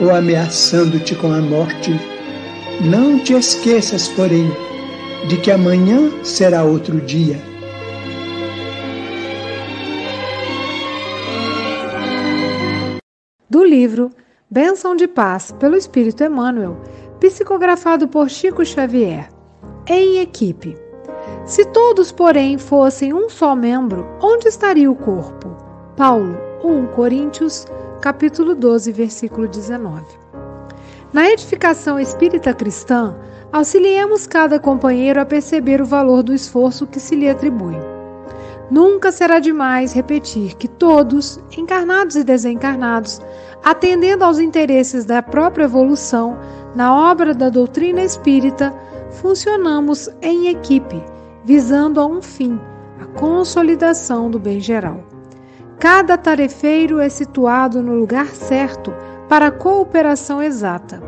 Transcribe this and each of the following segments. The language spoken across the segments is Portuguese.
ou ameaçando-te com a morte. Não te esqueças, porém, de que amanhã será outro dia. Do livro Bênção de Paz pelo Espírito Emmanuel, psicografado por Chico Xavier em equipe. Se todos, porém, fossem um só membro, onde estaria o corpo? Paulo, 1 Coríntios, capítulo 12, versículo 19. Na edificação espírita cristã, auxiliemos cada companheiro a perceber o valor do esforço que se lhe atribui. Nunca será demais repetir que todos, encarnados e desencarnados, atendendo aos interesses da própria evolução, na obra da doutrina espírita, funcionamos em equipe, visando a um fim, a consolidação do bem geral. Cada tarefeiro é situado no lugar certo para a cooperação exata.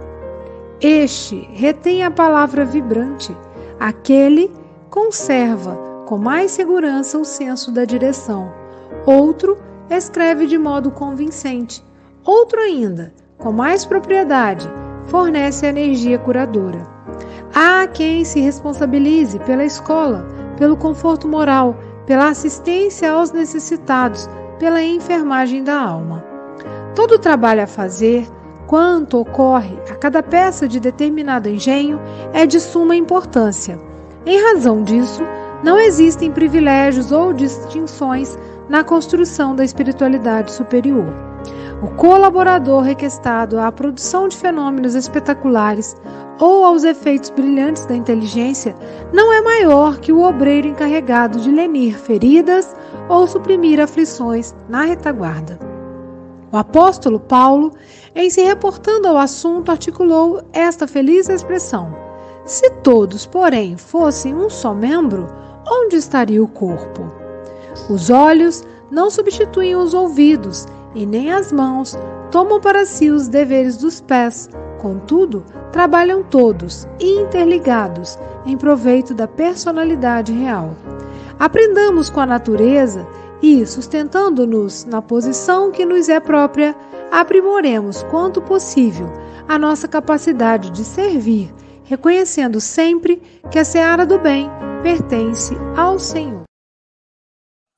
Este retém a palavra vibrante, aquele conserva com mais segurança o senso da direção, outro escreve de modo convincente, outro ainda, com mais propriedade, fornece energia curadora. Há quem se responsabilize pela escola, pelo conforto moral, pela assistência aos necessitados, pela enfermagem da alma. Todo trabalho a fazer, quanto ocorre a cada peça de determinado engenho, é de suma importância. Em razão disso, não existem privilégios ou distinções na construção da espiritualidade superior. O colaborador requestado à produção de fenômenos espetaculares ou aos efeitos brilhantes da inteligência, não é maior que o obreiro encarregado de lenir feridas ou suprimir aflições na retaguarda. O apóstolo Paulo, em se reportando ao assunto, articulou esta feliz expressão: Se todos, porém, fossem um só membro, onde estaria o corpo? Os olhos não substituem os ouvidos, e nem as mãos tomam para si os deveres dos pés, Contudo, trabalham todos, interligados, em proveito da personalidade real. Aprendamos com a natureza e, sustentando-nos na posição que nos é própria, aprimoremos quanto possível a nossa capacidade de servir, reconhecendo sempre que a seara do bem pertence ao Senhor.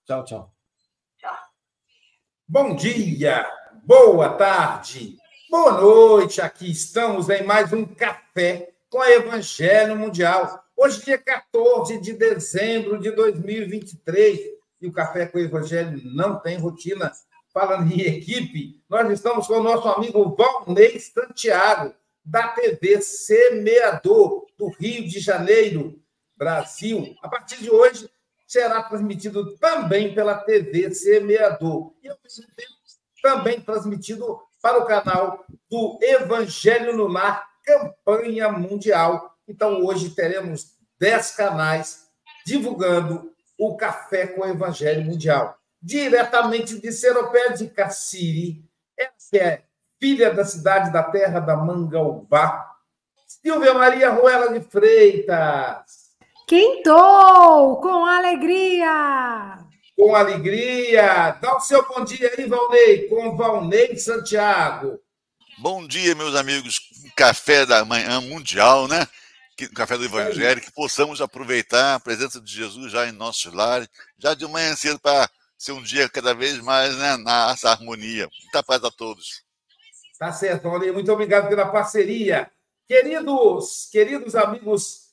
Tchau, tchau. Bom dia, boa tarde, boa noite. Aqui estamos em mais um café com a Evangelho Mundial. Hoje, dia 14 de dezembro de 2023, e o Café com o Evangelho não tem rotina. Falando em equipe, nós estamos com o nosso amigo Valnei Santiago, da TV Semeador, do Rio de Janeiro, Brasil. A partir de hoje, será transmitido também pela TV Semeador. E, ao mesmo tempo, também transmitido para o canal do Evangelho no Lar, campanha mundial. Então, hoje teremos 10 canais divulgando o Café com o Evangelho Mundial. Diretamente de Seropé de Cassiri, essa é filha da cidade da terra da Mangaubá, Silvia Maria Ruela de Freitas. Quintou com alegria! Com alegria! Dá o seu bom dia aí, Valnei, com Valnei Santiago. Bom dia, meus amigos. Café da manhã mundial, né? Café do Evangelho, que possamos aproveitar a presença de Jesus já em nossos lares, já de manhã cedo, para ser um dia cada vez mais né, nessa harmonia. Muita paz a todos. Tá certo, Valnei. Muito obrigado pela parceria. Queridos, queridos amigos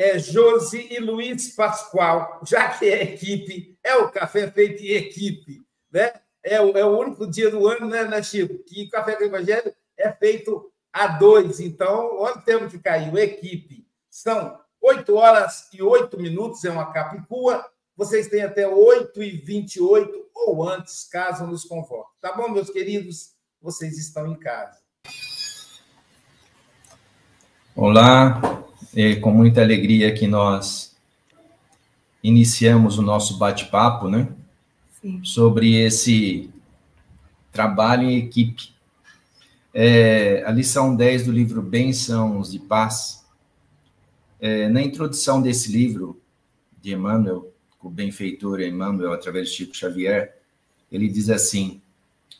é Josi e Luiz Pascoal, já que é equipe, é o café feito em equipe, né? É o, é o único dia do ano, né, né, Chico? Que o café com o Evangelho é feito a dois. Então, olha o tempo que caiu, equipe. São oito horas e oito minutos, é uma capicua. Vocês têm até 8 e 28 ou antes, caso nos convoque. Tá bom, meus queridos? Vocês estão em casa. Olá, é com muita alegria que nós iniciamos o nosso bate-papo, né? Sim. Sobre esse trabalho em equipe. É, a lição 10 do livro Bênçãos de Paz. É, na introdução desse livro, de Emmanuel, o benfeitor Emmanuel, através de Chico Xavier, ele diz assim: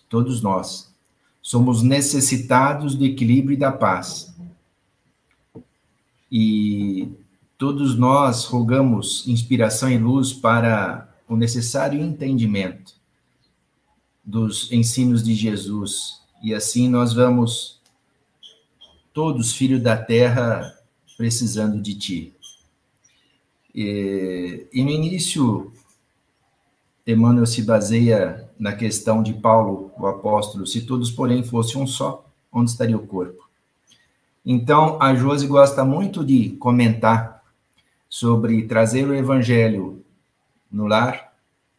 Todos nós somos necessitados do equilíbrio e da paz e todos nós rogamos inspiração e luz para o necessário entendimento dos ensinos de Jesus. E assim nós vamos, todos filhos da terra, precisando de Ti. E, e no início, Emmanuel se baseia na questão de Paulo, o apóstolo: se todos, porém, fossem um só, onde estaria o corpo? Então, a Josi gosta muito de comentar sobre trazer o evangelho no lar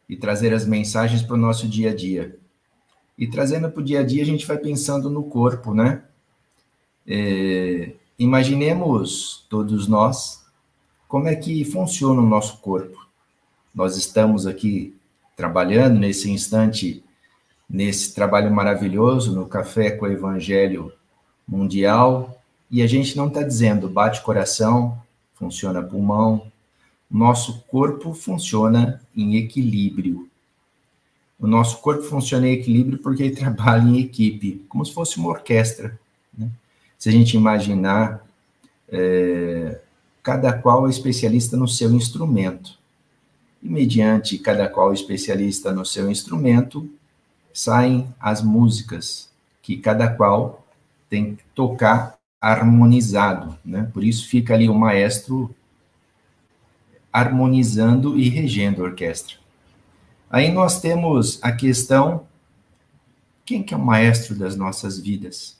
e trazer as mensagens para o nosso dia a dia. E trazendo para o dia a dia, a gente vai pensando no corpo, né? É, imaginemos todos nós como é que funciona o nosso corpo. Nós estamos aqui trabalhando nesse instante, nesse trabalho maravilhoso no Café com o Evangelho Mundial, e a gente não está dizendo bate coração, funciona pulmão. Nosso corpo funciona em equilíbrio. O nosso corpo funciona em equilíbrio porque ele trabalha em equipe, como se fosse uma orquestra. Né? Se a gente imaginar, é, cada qual especialista no seu instrumento. E mediante cada qual especialista no seu instrumento, saem as músicas que cada qual tem que tocar harmonizado, né? Por isso fica ali o maestro harmonizando e regendo a orquestra. Aí nós temos a questão quem que é o maestro das nossas vidas,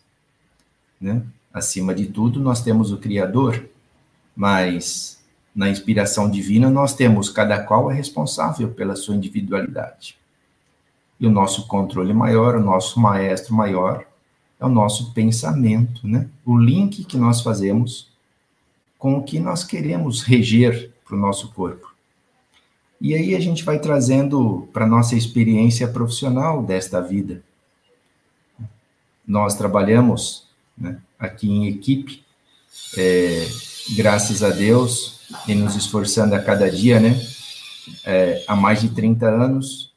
né? Acima de tudo, nós temos o criador, mas na inspiração divina nós temos cada qual é responsável pela sua individualidade. E o nosso controle maior, o nosso maestro maior é o nosso pensamento, né? O link que nós fazemos com o que nós queremos reger para o nosso corpo. E aí a gente vai trazendo para nossa experiência profissional desta vida. Nós trabalhamos né, aqui em equipe, é, graças a Deus, e nos esforçando a cada dia, né? é, há mais de 30 anos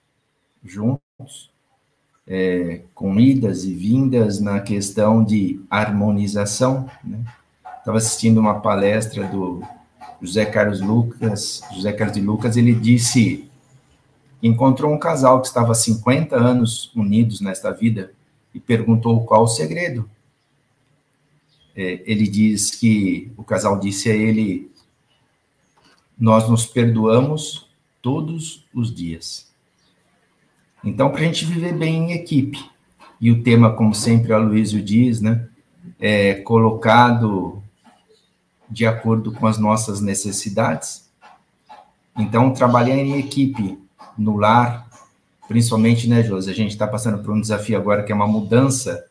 juntos, é, com idas e vindas na questão de harmonização. Estava né? assistindo uma palestra do José Carlos Lucas, José Carlos de Lucas, ele disse encontrou um casal que estava há 50 anos unidos nesta vida e perguntou qual o segredo. É, ele diz que o casal disse a ele: Nós nos perdoamos todos os dias. Então, para a gente viver bem em equipe, e o tema, como sempre a Luísio diz, né, é colocado de acordo com as nossas necessidades. Então, trabalhar em equipe no lar, principalmente, né, Josi? A gente está passando por um desafio agora que é uma mudança.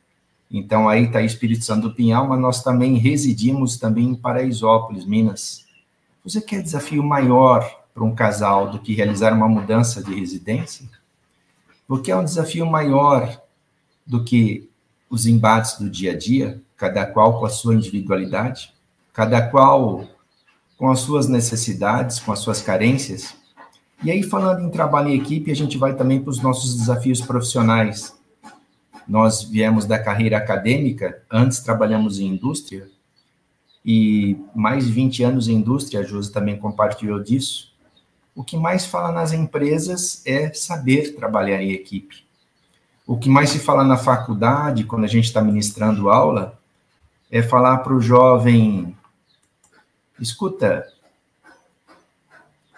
Então, aí está Espírito Santo do Pinhal, mas nós também residimos também em Paraisópolis, Minas. Você quer desafio maior para um casal do que realizar uma mudança de residência? Porque é um desafio maior do que os embates do dia a dia, cada qual com a sua individualidade, cada qual com as suas necessidades, com as suas carências. E aí, falando em trabalho em equipe, a gente vai também para os nossos desafios profissionais. Nós viemos da carreira acadêmica, antes trabalhamos em indústria, e mais de 20 anos em indústria, a Josi também compartilhou disso o que mais fala nas empresas é saber trabalhar em equipe. O que mais se fala na faculdade, quando a gente está ministrando aula, é falar para o jovem: escuta,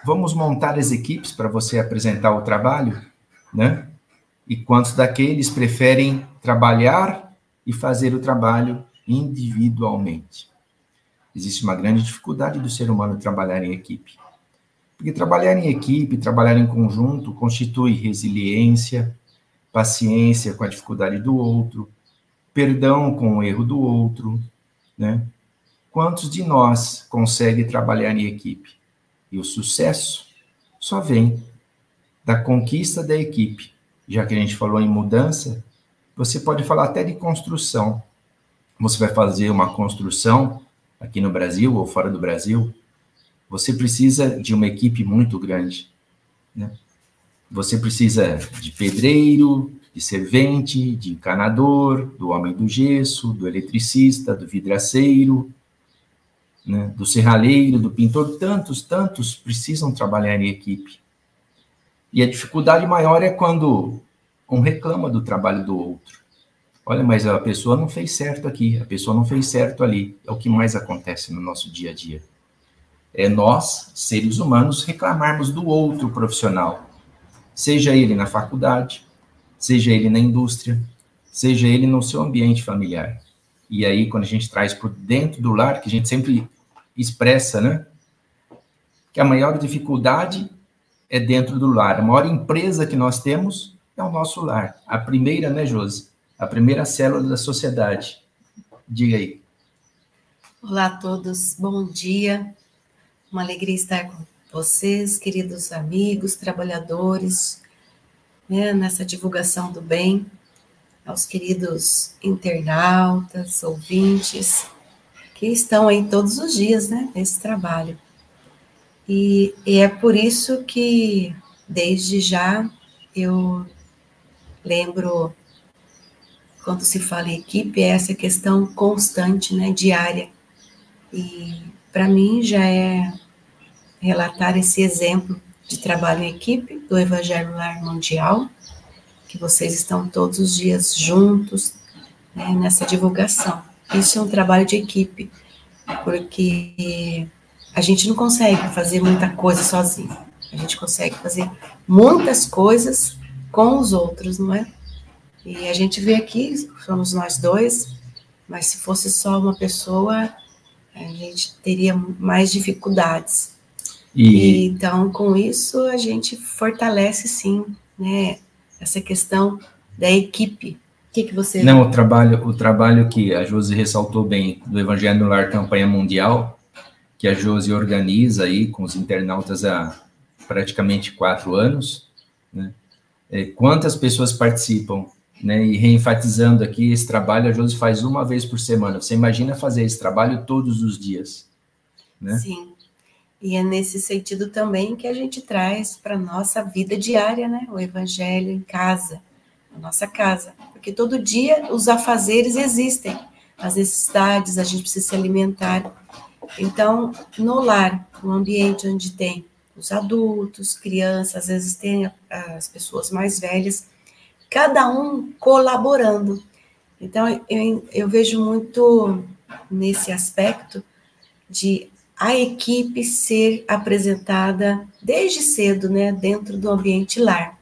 vamos montar as equipes para você apresentar o trabalho, né? E quantos daqueles preferem trabalhar e fazer o trabalho individualmente? Existe uma grande dificuldade do ser humano trabalhar em equipe. Porque trabalhar em equipe, trabalhar em conjunto, constitui resiliência, paciência com a dificuldade do outro, perdão com o erro do outro, né? Quantos de nós consegue trabalhar em equipe? E o sucesso só vem da conquista da equipe. Já que a gente falou em mudança, você pode falar até de construção. Você vai fazer uma construção aqui no Brasil ou fora do Brasil, você precisa de uma equipe muito grande. Né? Você precisa de pedreiro, de servente, de encanador, do homem do gesso, do eletricista, do vidraceiro, né? do serralheiro, do pintor. Tantos, tantos precisam trabalhar em equipe. E a dificuldade maior é quando um reclama do trabalho do outro. Olha, mas a pessoa não fez certo aqui, a pessoa não fez certo ali. É o que mais acontece no nosso dia a dia é nós, seres humanos, reclamarmos do outro profissional, seja ele na faculdade, seja ele na indústria, seja ele no seu ambiente familiar. E aí, quando a gente traz por dentro do lar, que a gente sempre expressa, né? Que a maior dificuldade é dentro do lar. A maior empresa que nós temos é o nosso lar. A primeira, né, Josi? A primeira célula da sociedade. Diga aí. Olá a todos, bom dia. Uma alegria estar com vocês, queridos amigos, trabalhadores, né, nessa divulgação do bem, aos queridos internautas, ouvintes, que estão aí todos os dias, né, nesse trabalho. E, e é por isso que, desde já, eu lembro, quando se fala em equipe, é essa questão constante, né, diária. E para mim já é relatar esse exemplo de trabalho em equipe do Evangelho Lar Mundial, que vocês estão todos os dias juntos né, nessa divulgação. Isso é um trabalho de equipe, porque a gente não consegue fazer muita coisa sozinho. A gente consegue fazer muitas coisas com os outros, não é? E a gente vê aqui, somos nós dois, mas se fosse só uma pessoa, a gente teria mais dificuldades. E... e... então, com isso, a gente fortalece sim, né, essa questão da equipe. O que, que você. Não, o trabalho, o trabalho que a Josi ressaltou bem do Evangelho no Lar Campanha Mundial, que a Josi organiza aí com os internautas há praticamente quatro anos, né? É, quantas pessoas participam? Né, e reenfatizando aqui, esse trabalho a Josi faz uma vez por semana. Você imagina fazer esse trabalho todos os dias, né? Sim. E é nesse sentido também que a gente traz para a nossa vida diária, né? O evangelho em casa, na nossa casa. Porque todo dia os afazeres existem, as necessidades, a gente precisa se alimentar. Então, no lar, no ambiente onde tem os adultos, crianças, às vezes tem as pessoas mais velhas, cada um colaborando. Então, eu, eu vejo muito nesse aspecto de a equipe ser apresentada desde cedo, né, dentro do ambiente lar.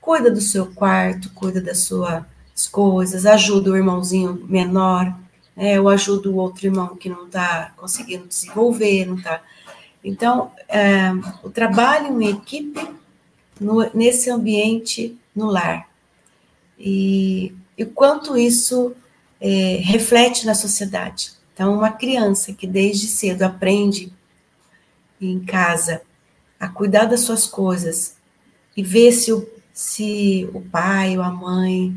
Cuida do seu quarto, cuida das suas coisas, ajuda o irmãozinho menor, né, eu ajudo o outro irmão que não está conseguindo desenvolver, não está. Então, é, o trabalho em equipe no, nesse ambiente no lar. E, o quanto isso é, reflete na sociedade. Então, uma criança que desde cedo aprende em casa a cuidar das suas coisas e ver se o, se o pai ou a mãe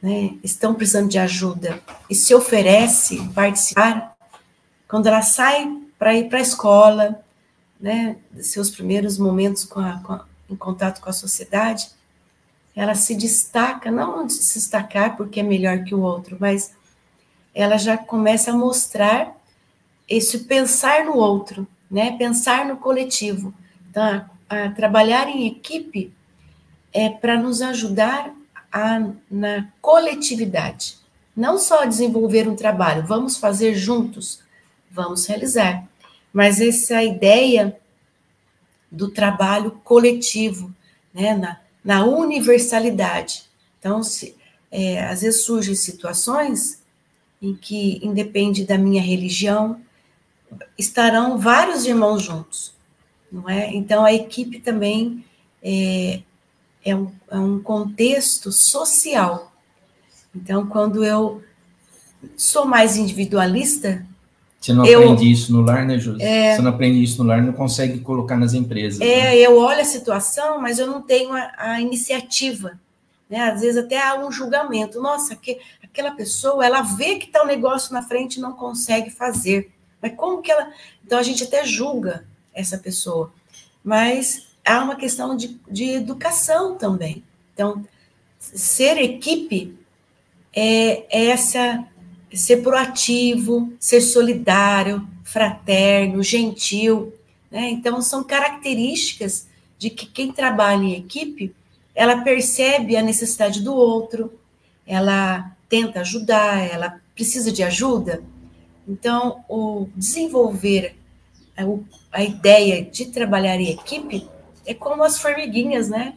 né, estão precisando de ajuda e se oferece participar, quando ela sai para ir para a escola, né, seus primeiros momentos com a, com a, em contato com a sociedade, ela se destaca, não se destacar porque é melhor que o outro, mas ela já começa a mostrar esse pensar no outro, né? Pensar no coletivo. Então, a, a trabalhar em equipe é para nos ajudar a, na coletividade. Não só desenvolver um trabalho, vamos fazer juntos, vamos realizar. Mas essa ideia do trabalho coletivo, né? Na, na universalidade. Então, se, é, às vezes surgem situações em que, independe da minha religião, estarão vários irmãos juntos, não é? Então, a equipe também é, é, um, é um contexto social. Então, quando eu sou mais individualista, você não eu, aprende isso no lar, né, José? É, Você não aprende isso no lar, não consegue colocar nas empresas. É, né? eu olho a situação, mas eu não tenho a, a, iniciativa. Né? Às vezes até há um julgamento. Nossa, que, aquela pessoa, ela vê que está o um negócio na frente e não consegue fazer. Mas como que ela. Então a gente até julga essa pessoa. Mas há uma questão de, de educação também. Então, ser equipe é, é essa ser proativo, ser solidário, fraterno, gentil. Né? Então, são características de que quem trabalha em equipe, ela percebe a necessidade do outro, ela tenta ajudar, ela precisa de ajuda. Então, o desenvolver a, a ideia de trabalhar em equipe é como as formiguinhas, né?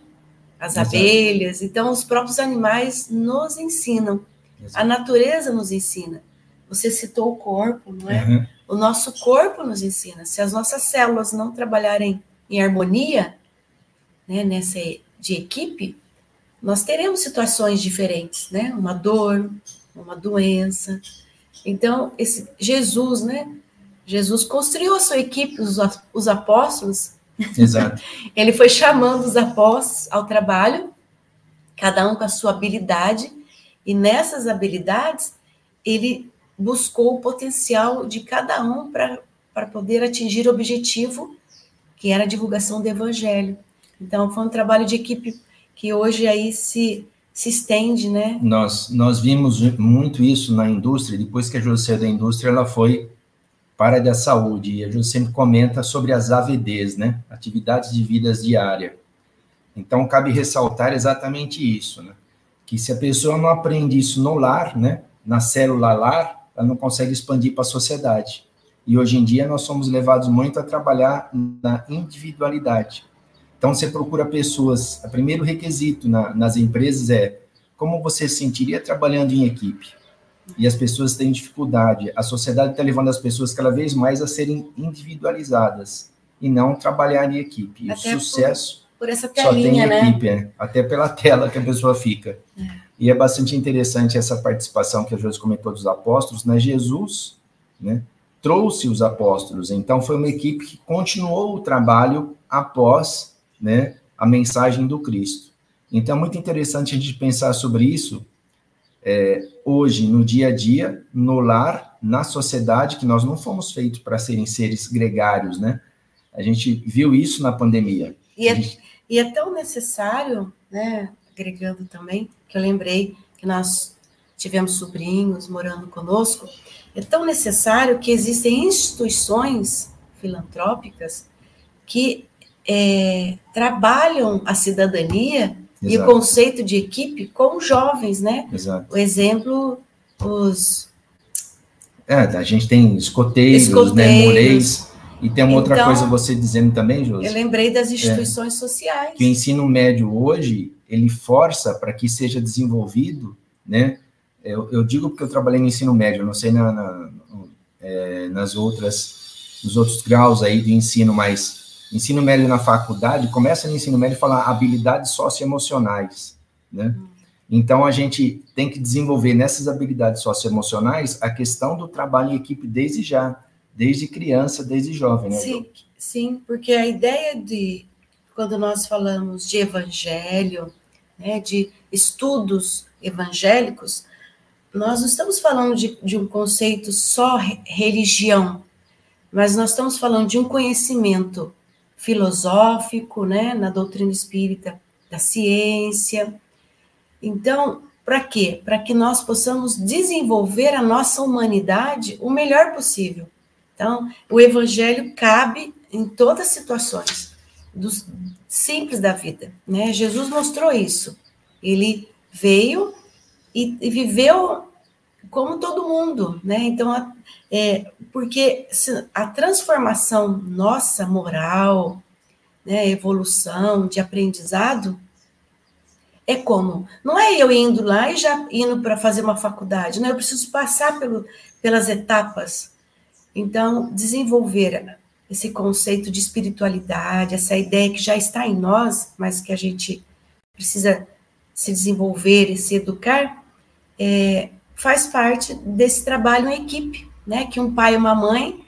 As Exato. abelhas. Então, os próprios animais nos ensinam. A natureza nos ensina. Você citou o corpo, não é? Uhum. O nosso corpo nos ensina. Se as nossas células não trabalharem em harmonia, né, nessa de equipe, nós teremos situações diferentes, né? Uma dor, uma doença. Então, esse Jesus, né? Jesus construiu a sua equipe, os, os apóstolos. Exato. Ele foi chamando os apóstolos ao trabalho, cada um com a sua habilidade, e nessas habilidades, ele buscou o potencial de cada um para poder atingir o objetivo, que era a divulgação do evangelho. Então, foi um trabalho de equipe que hoje aí se, se estende, né? Nós, nós vimos muito isso na indústria, depois que a José da indústria, ela foi para da saúde, e a José sempre comenta sobre as AVDs, né? Atividades de vidas diária. Então, cabe ressaltar exatamente isso, né? Que se a pessoa não aprende isso no lar, né, na célula lar, ela não consegue expandir para a sociedade. E hoje em dia nós somos levados muito a trabalhar na individualidade. Então você procura pessoas, o primeiro requisito na, nas empresas é como você se sentiria trabalhando em equipe. E as pessoas têm dificuldade. A sociedade está levando as pessoas cada vez mais a serem individualizadas e não trabalhar em equipe. E o sucesso por essa telinha, Só tem né? equipe, né? até pela tela que a pessoa fica. É. E é bastante interessante essa participação que a Josi comentou dos apóstolos, né? Jesus, né? Trouxe os apóstolos, então foi uma equipe que continuou o trabalho após, né? A mensagem do Cristo. Então é muito interessante a gente pensar sobre isso é, hoje, no dia a dia, no lar, na sociedade, que nós não fomos feitos para serem seres gregários, né? A gente viu isso na pandemia. E é, e é tão necessário, né, agregando também, que eu lembrei que nós tivemos sobrinhos morando conosco, é tão necessário que existem instituições filantrópicas que é, trabalham a cidadania Exato. e o conceito de equipe com jovens, né? Exato. O exemplo, os... É, a gente tem escoteiros, escoteiros. né, moreis, e tem uma outra então, coisa você dizendo também, Josi. Eu lembrei das instituições é, sociais. Que o ensino médio hoje, ele força para que seja desenvolvido, né? Eu, eu, digo porque eu trabalhei no ensino médio, não sei na, na é, nas outras, nos outros graus aí de ensino, mas ensino médio na faculdade, começa no ensino médio falar habilidades socioemocionais, né? Então, a gente tem que desenvolver nessas habilidades socioemocionais a questão do trabalho em equipe desde já, desde criança, desde jovem, né? Sim, sim, porque a ideia de, quando nós falamos de evangelho, né, de estudos evangélicos, nós não estamos falando de, de um conceito só religião, mas nós estamos falando de um conhecimento filosófico, né, na doutrina espírita, da ciência. Então, para quê? Para que nós possamos desenvolver a nossa humanidade o melhor possível. Então, o evangelho cabe em todas as situações dos simples da vida, né? Jesus mostrou isso. Ele veio e, e viveu como todo mundo, né? Então, a, é, porque a transformação nossa moral, né, evolução, de aprendizado, é como? Não é eu indo lá e já indo para fazer uma faculdade, não, eu preciso passar pelo, pelas etapas então, desenvolver esse conceito de espiritualidade, essa ideia que já está em nós, mas que a gente precisa se desenvolver e se educar, é, faz parte desse trabalho em equipe, né? Que um pai e uma mãe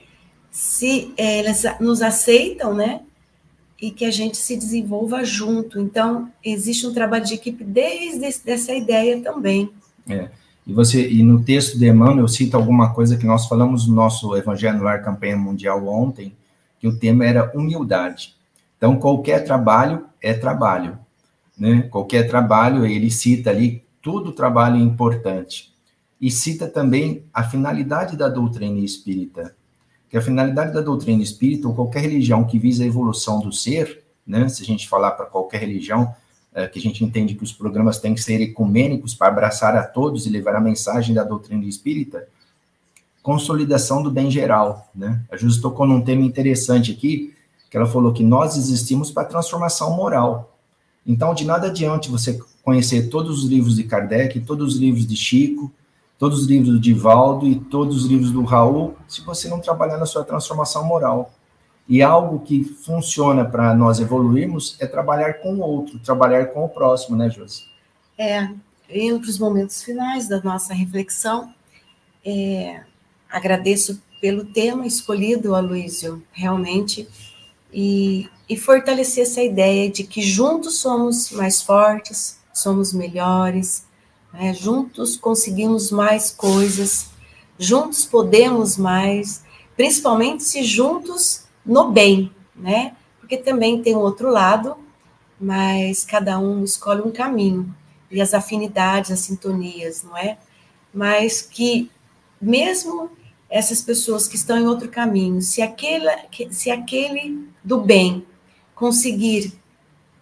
se é, eles nos aceitam, né? E que a gente se desenvolva junto. Então, existe um trabalho de equipe desde essa ideia também. É. E você e no texto de Emmanuel cita alguma coisa que nós falamos no nosso Evangelho no Ar Campanha Mundial ontem, que o tema era humildade. Então, qualquer trabalho é trabalho, né? Qualquer trabalho, ele cita ali tudo trabalho é importante. E cita também a finalidade da doutrina espírita, que a finalidade da doutrina espírita, ou qualquer religião que visa a evolução do ser, né? Se a gente falar para qualquer religião, que a gente entende que os programas têm que ser ecumênicos para abraçar a todos e levar a mensagem da doutrina espírita, consolidação do bem geral, né? A Júlia tocou num tema interessante aqui, que ela falou que nós existimos para transformação moral. Então, de nada adianta você conhecer todos os livros de Kardec, todos os livros de Chico, todos os livros do Divaldo e todos os livros do Raul, se você não trabalhar na sua transformação moral. E algo que funciona para nós evoluirmos é trabalhar com o outro, trabalhar com o próximo, né, Josi? É, indo para os momentos finais da nossa reflexão, é, agradeço pelo tema escolhido, Aloysio, realmente, e, e fortalecer essa ideia de que juntos somos mais fortes, somos melhores, né? juntos conseguimos mais coisas, juntos podemos mais, principalmente se juntos no bem, né? Porque também tem um outro lado, mas cada um escolhe um caminho e as afinidades, as sintonias, não é? Mas que mesmo essas pessoas que estão em outro caminho, se aquele, se aquele do bem conseguir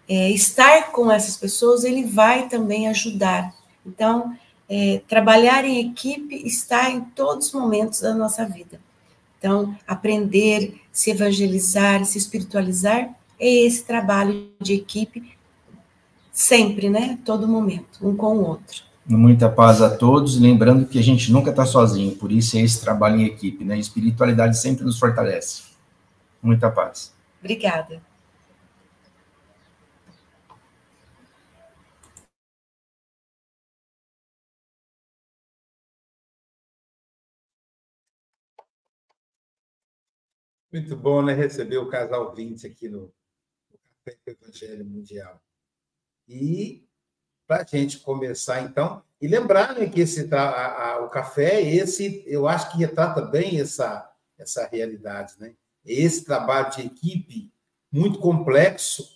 é, estar com essas pessoas, ele vai também ajudar. Então, é, trabalhar em equipe está em todos os momentos da nossa vida. Então, aprender, se evangelizar, se espiritualizar, é esse trabalho de equipe sempre, né? Todo momento, um com o outro. Muita paz a todos, lembrando que a gente nunca está sozinho, por isso é esse trabalho em equipe, né? A espiritualidade sempre nos fortalece. Muita paz. Obrigada. Muito bom, né? Receber o casal 20 aqui no, Café do Evangelho Mundial. E para a gente começar, então, e lembrar né, que esse, a, a, o café, esse, eu acho que retrata bem essa, essa realidade, né? esse trabalho de equipe muito complexo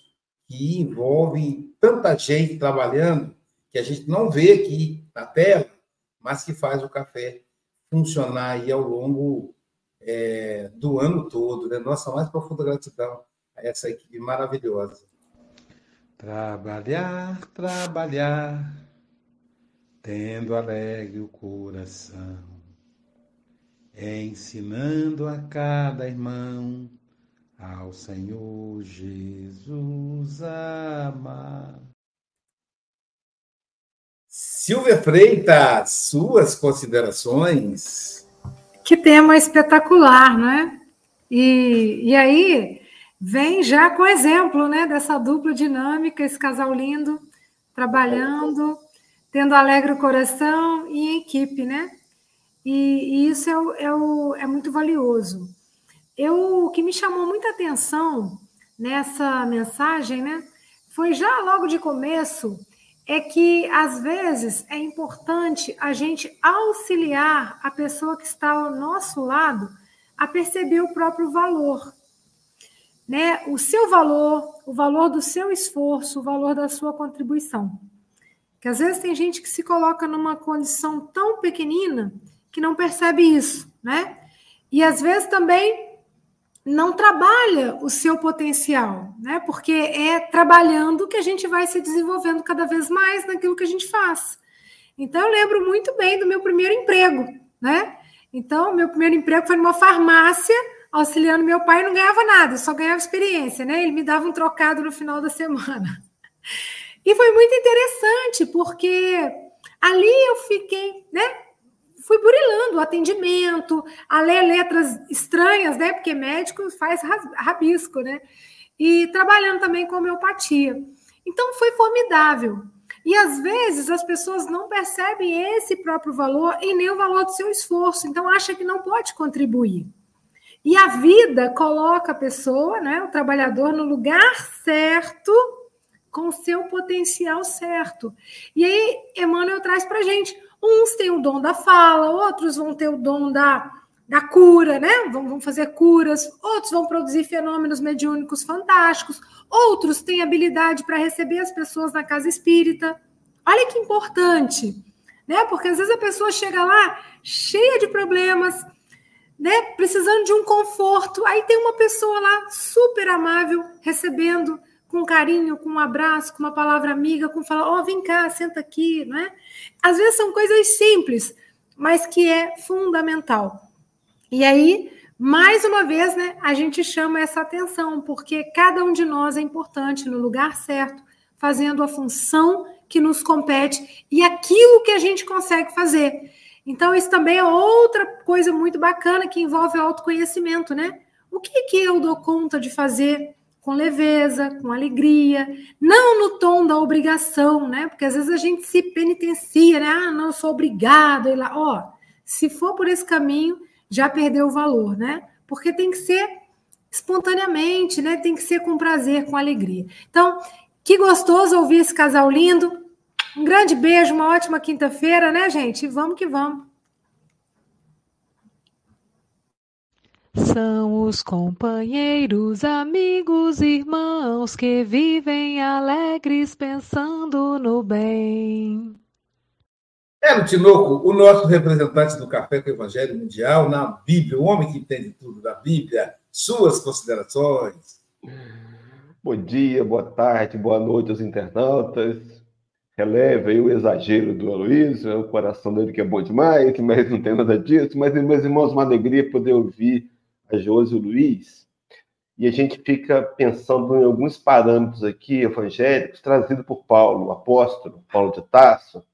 que envolve tanta gente trabalhando que a gente não vê aqui na tela, mas que faz o café funcionar aí ao longo é, do ano todo. Né? Nossa mais profunda gratidão a essa equipe maravilhosa. Trabalhar, trabalhar, tendo alegre o coração, ensinando a cada irmão ao Senhor Jesus amar. Silvia Freitas, suas considerações? Que tema espetacular, né? E, e aí vem já com exemplo, né, dessa dupla dinâmica, esse casal lindo, trabalhando, tendo alegre o coração e em equipe, né? E, e isso é, o, é, é muito valioso. Eu, o que me chamou muita atenção nessa mensagem, né, foi já logo de começo, é que às vezes é importante a gente auxiliar a pessoa que está ao nosso lado a perceber o próprio valor, né? O seu valor, o valor do seu esforço, o valor da sua contribuição. Que às vezes tem gente que se coloca numa condição tão pequenina que não percebe isso, né? E às vezes também não trabalha o seu potencial, né? Porque é trabalhando que a gente vai se desenvolvendo cada vez mais naquilo que a gente faz. Então eu lembro muito bem do meu primeiro emprego, né? Então, meu primeiro emprego foi numa farmácia, auxiliando meu pai, não ganhava nada, só ganhava experiência, né? Ele me dava um trocado no final da semana. E foi muito interessante, porque ali eu fiquei, né? Fui burilando o atendimento, a ler letras estranhas, né? Porque médico faz rabisco, né? E trabalhando também com homeopatia. Então foi formidável. E às vezes as pessoas não percebem esse próprio valor e nem o valor do seu esforço, então acha que não pode contribuir. E a vida coloca a pessoa, né, o trabalhador, no lugar certo, com o seu potencial certo. E aí Emmanuel traz para gente Uns têm o dom da fala, outros vão ter o dom da, da cura, né? Vão, vão fazer curas, outros vão produzir fenômenos mediúnicos fantásticos, outros têm habilidade para receber as pessoas na casa espírita. Olha que importante, né? Porque às vezes a pessoa chega lá cheia de problemas, né? Precisando de um conforto. Aí tem uma pessoa lá super amável recebendo com carinho, com um abraço, com uma palavra amiga, com falar, ó, oh, vem cá, senta aqui, né? Às vezes são coisas simples, mas que é fundamental. E aí, mais uma vez, né, a gente chama essa atenção, porque cada um de nós é importante no lugar certo, fazendo a função que nos compete e aquilo que a gente consegue fazer. Então, isso também é outra coisa muito bacana que envolve autoconhecimento, né? O que, que eu dou conta de fazer? Com leveza, com alegria, não no tom da obrigação, né? Porque às vezes a gente se penitencia, né? Ah, não, sou obrigado, e lá, ó, se for por esse caminho, já perdeu o valor, né? Porque tem que ser espontaneamente, né? Tem que ser com prazer, com alegria. Então, que gostoso ouvir esse casal lindo. Um grande beijo, uma ótima quinta-feira, né, gente? Vamos que vamos. São os companheiros, amigos, irmãos que vivem alegres pensando no bem. Hélio Tinoco, o nosso representante do Café com o Evangelho Mundial na Bíblia, o homem que entende tudo da Bíblia, suas considerações. Bom dia, boa tarde, boa noite aos internautas. Releve aí o exagero do Aloysio, o coração dele que é bom demais, mas não tem nada disso. Mas, meus irmãos, uma alegria poder ouvir a Josi Luiz, e a gente fica pensando em alguns parâmetros aqui evangélicos trazidos por Paulo, o apóstolo, Paulo de Tarso,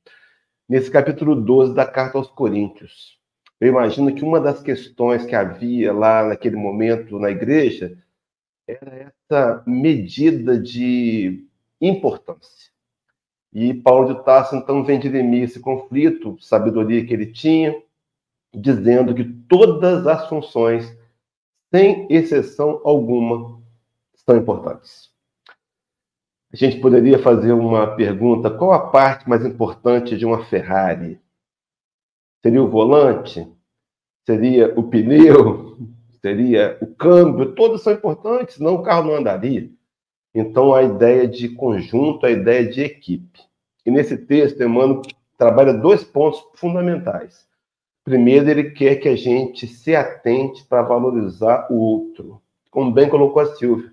nesse capítulo 12 da carta aos Coríntios. Eu imagino que uma das questões que havia lá naquele momento na igreja era essa medida de importância. E Paulo de Tarso, então, vem dirimir esse conflito, sabedoria que ele tinha, dizendo que todas as funções sem exceção alguma, são importantes. A gente poderia fazer uma pergunta: qual a parte mais importante de uma Ferrari? Seria o volante? Seria o pneu? seria o câmbio, todos são importantes, senão o carro não andaria. Então, a ideia de conjunto, a ideia de equipe. E nesse texto, Emmanuel trabalha dois pontos fundamentais. Primeiro, ele quer que a gente se atente para valorizar o outro, como bem colocou a Silvia,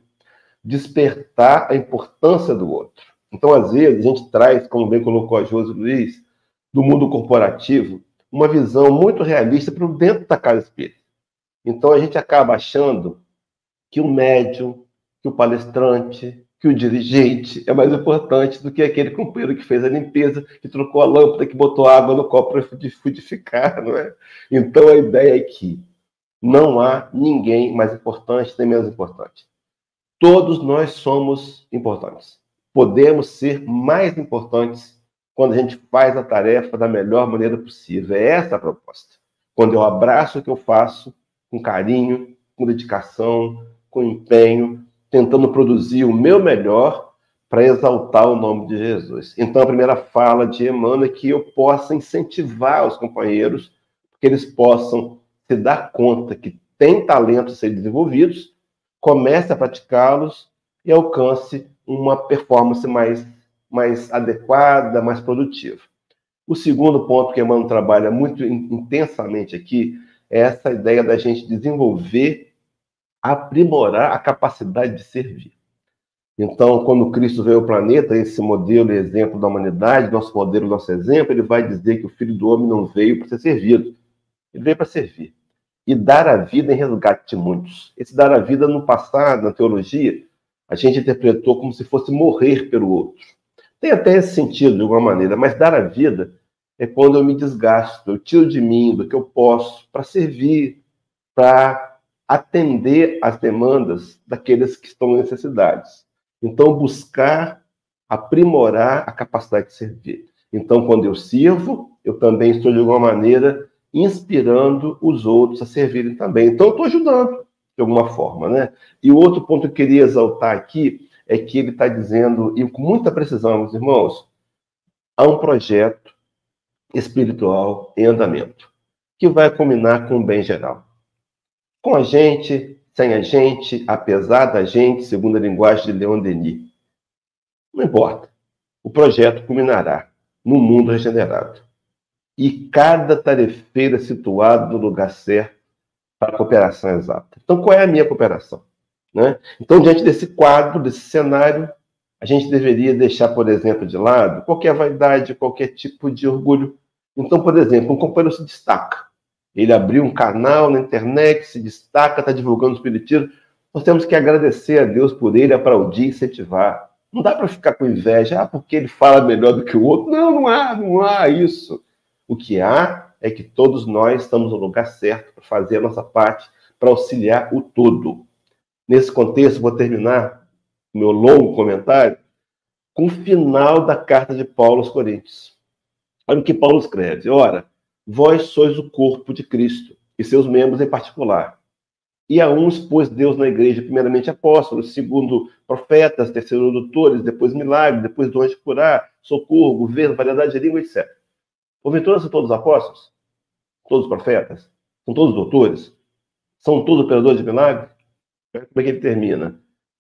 despertar a importância do outro. Então, às vezes, a gente traz, como bem colocou a Josi Luiz, do mundo corporativo, uma visão muito realista para dentro da casa espírita. Então a gente acaba achando que o médium, que o palestrante, que o dirigente é mais importante do que aquele companheiro que fez a limpeza, que trocou a lâmpada, que botou água no copo para fluidificar, não é? Então a ideia é que não há ninguém mais importante nem menos importante. Todos nós somos importantes. Podemos ser mais importantes quando a gente faz a tarefa da melhor maneira possível. É essa a proposta. Quando eu abraço o que eu faço com carinho, com dedicação, com empenho, tentando produzir o meu melhor para exaltar o nome de Jesus. Então, a primeira fala de Emmanuel é que eu possa incentivar os companheiros, que eles possam se dar conta que tem talentos a serem desenvolvidos, comece a praticá-los e alcance uma performance mais, mais adequada, mais produtiva. O segundo ponto que Emmanuel trabalha muito intensamente aqui é essa ideia da gente desenvolver, aprimorar a capacidade de servir. Então, quando Cristo veio ao planeta, esse modelo e exemplo da humanidade, nosso modelo, nosso exemplo, ele vai dizer que o Filho do Homem não veio para ser servido, ele veio para servir e dar a vida em resgate de muitos. Esse dar a vida no passado, na teologia, a gente interpretou como se fosse morrer pelo outro. Tem até esse sentido, de alguma maneira, mas dar a vida é quando eu me desgasto, eu tiro de mim do que eu posso para servir, para atender às demandas daqueles que estão em necessidades. Então, buscar aprimorar a capacidade de servir. Então, quando eu sirvo, eu também estou, de alguma maneira, inspirando os outros a servirem também. Então, eu estou ajudando, de alguma forma. Né? E o outro ponto que eu queria exaltar aqui é que ele está dizendo, e com muita precisão, meus irmãos, há um projeto espiritual em andamento, que vai culminar com o bem geral. Com a gente, sem a gente, apesar da gente, segundo a linguagem de Leon Denis. Não importa. O projeto culminará no mundo regenerado. E cada tarefeira situado no lugar certo para a cooperação exata. Então, qual é a minha cooperação? Né? Então, diante desse quadro, desse cenário, a gente deveria deixar, por exemplo, de lado qualquer vaidade, qualquer tipo de orgulho então, por exemplo, um companheiro se destaca. Ele abriu um canal na internet, se destaca, está divulgando o espiritismo. Nós temos que agradecer a Deus por ele, aplaudir, incentivar. Não dá para ficar com inveja, ah, porque ele fala melhor do que o outro. Não, não há, não há isso. O que há é que todos nós estamos no lugar certo para fazer a nossa parte, para auxiliar o todo. Nesse contexto, vou terminar meu longo comentário com o final da carta de Paulo aos Coríntios. Olha o que Paulo escreve. Ora, vós sois o corpo de Cristo, e seus membros em particular. E a uns pôs Deus na igreja, primeiramente apóstolos, segundo profetas, terceiro doutores, depois milagres, depois dons de curar, socorro, governo, variedade de língua, etc. Porventura são todos apóstolos? Todos profetas? São todos doutores? São todos operadores de milagres? Como é que ele termina?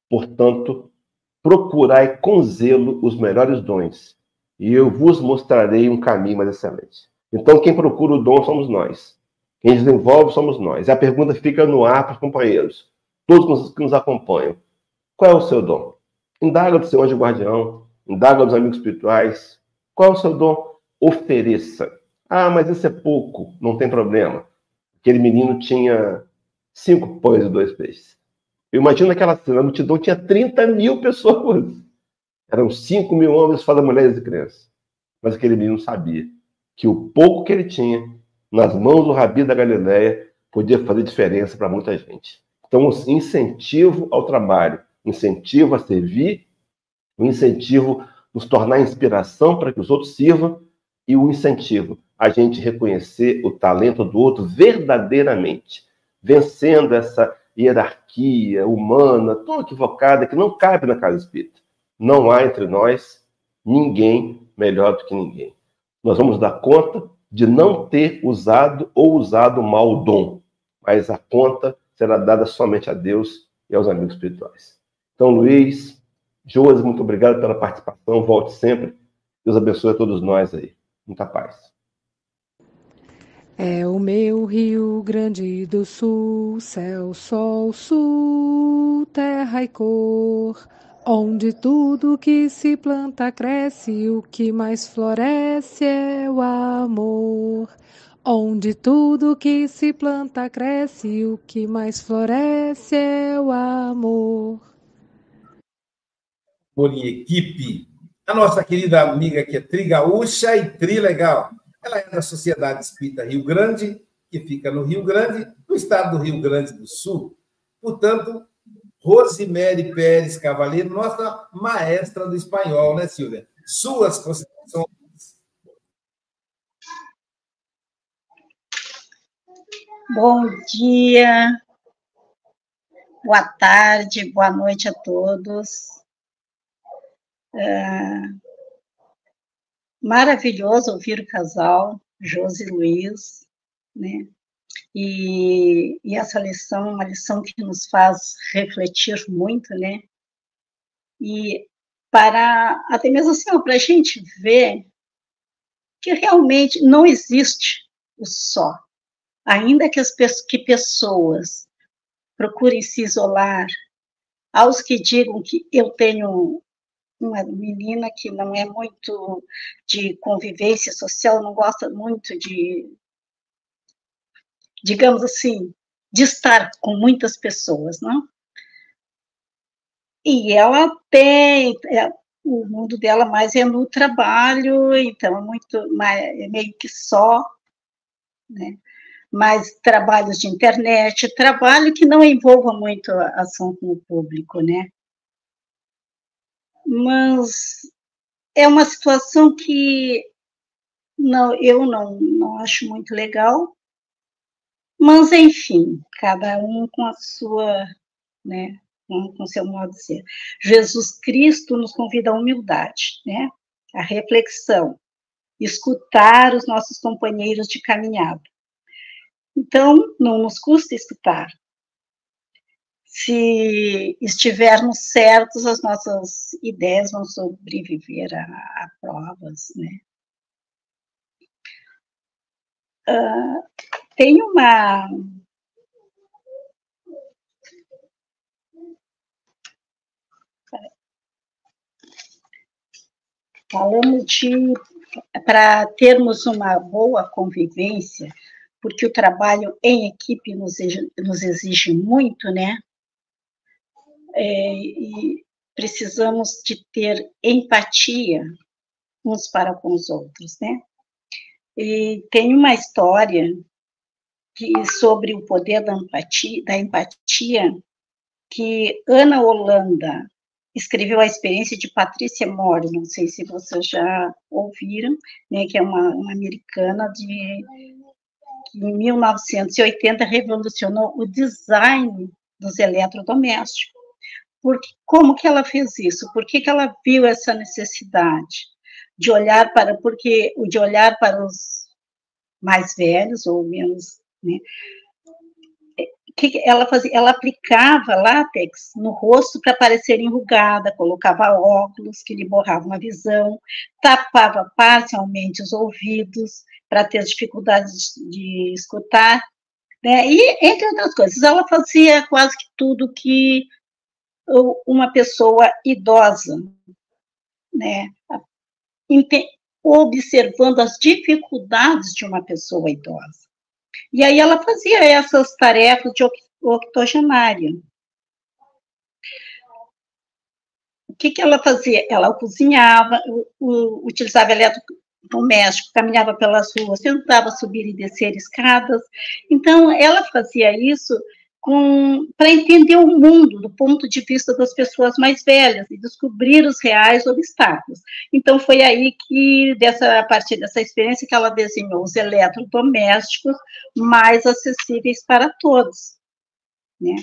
Portanto, procurai com zelo os melhores dons, e eu vos mostrarei um caminho mais excelente. Então, quem procura o dom somos nós. Quem desenvolve somos nós. E a pergunta fica no ar para os companheiros, todos que nos acompanham. Qual é o seu dom? Indaga do seu anjo guardião, indaga dos amigos espirituais. Qual é o seu dom? Ofereça. Ah, mas isso é pouco, não tem problema. Aquele menino tinha cinco pães e dois peixes. Eu imagino aquela cena, a multidão tinha 30 mil pessoas. Eram 5 mil homens, fora mulheres e crianças. Mas aquele menino sabia que o pouco que ele tinha nas mãos do Rabi da Galileia podia fazer diferença para muita gente. Então, o incentivo ao trabalho, incentivo a servir, o incentivo nos tornar inspiração para que os outros sirvam e o incentivo a gente reconhecer o talento do outro verdadeiramente, vencendo essa hierarquia humana tão equivocada que não cabe na casa espírita. Não há entre nós ninguém melhor do que ninguém. Nós vamos dar conta de não ter usado ou usado mal o dom, mas a conta será dada somente a Deus e aos amigos espirituais. Então, Luiz, Josi, muito obrigado pela participação. Volte sempre. Deus abençoe a todos nós aí. Muita paz. É o meu Rio Grande do Sul, céu, sol, sul, terra e cor, onde tudo que se planta cresce, o que mais floresce é o amor. Onde tudo que se planta cresce, o que mais floresce é o amor. Por equipe, a nossa querida amiga que é Trigaúcha e Trilegal. Ela é da Sociedade Espírita Rio Grande, que fica no Rio Grande, no estado do Rio Grande do Sul. Portanto, Rosemary Pérez Cavaleiro, nossa maestra do espanhol, né, Silvia? Suas considerações Bom dia, boa tarde, boa noite a todos. É maravilhoso ouvir o casal, Josi e Luiz, né? E, e essa lição é uma lição que nos faz refletir muito, né? E para, até mesmo assim, para a gente ver que realmente não existe o só, ainda que, as, que pessoas procurem se isolar, aos que digam que eu tenho uma menina que não é muito de convivência social, não gosta muito de, digamos assim, de estar com muitas pessoas, não? E ela tem, é, o mundo dela mais é no trabalho, então é muito, mais, é meio que só, né? mais trabalhos de internet, trabalho que não envolva muito a ação com o público, né? Mas é uma situação que não, eu não, não acho muito legal, mas enfim, cada um com a sua, né, com, com seu modo de ser. Jesus Cristo nos convida à humildade, né, à reflexão, escutar os nossos companheiros de caminhada. Então, não nos custa escutar. Se estivermos certos, as nossas ideias vão sobreviver a, a provas, né? Uh, tem uma falando de para termos uma boa convivência, porque o trabalho em equipe nos, nos exige muito, né? É, e precisamos de ter empatia uns para com os outros, né? E tem uma história que, sobre o poder da empatia, da empatia que Ana Holanda escreveu a experiência de Patrícia Mori, não sei se vocês já ouviram, né, que é uma, uma americana de que em 1980 revolucionou o design dos eletrodomésticos. Porque, como que ela fez isso? Por que, que ela viu essa necessidade de olhar para, porque de olhar para os mais velhos ou menos, né? que ela fazia? Ela aplicava látex no rosto para parecer enrugada, colocava óculos que lhe borravam a visão, tapava parcialmente os ouvidos, para ter dificuldades de escutar, né? E, entre outras coisas, ela fazia quase que tudo que uma pessoa idosa, né? Observando as dificuldades de uma pessoa idosa. E aí ela fazia essas tarefas de octogenária. O que, que ela fazia? Ela cozinhava, utilizava eletro, doméstico, caminhava pelas ruas, tentava subir e descer escadas. Então, ela fazia isso para entender o mundo do ponto de vista das pessoas mais velhas e descobrir os reais obstáculos. Então, foi aí que, dessa, a partir dessa experiência, que ela desenhou os eletrodomésticos mais acessíveis para todos. Né?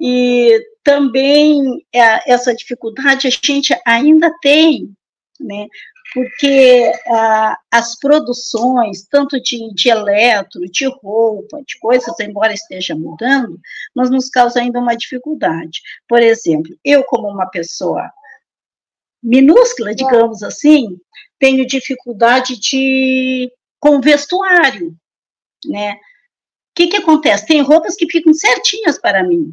E também é, essa dificuldade a gente ainda tem né? Porque ah, as produções, tanto de, de eletro, de roupa, de coisas, embora esteja mudando, mas nos causa ainda uma dificuldade. Por exemplo, eu, como uma pessoa minúscula, digamos assim, tenho dificuldade de com vestuário, né? O que, que acontece? Tem roupas que ficam certinhas para mim,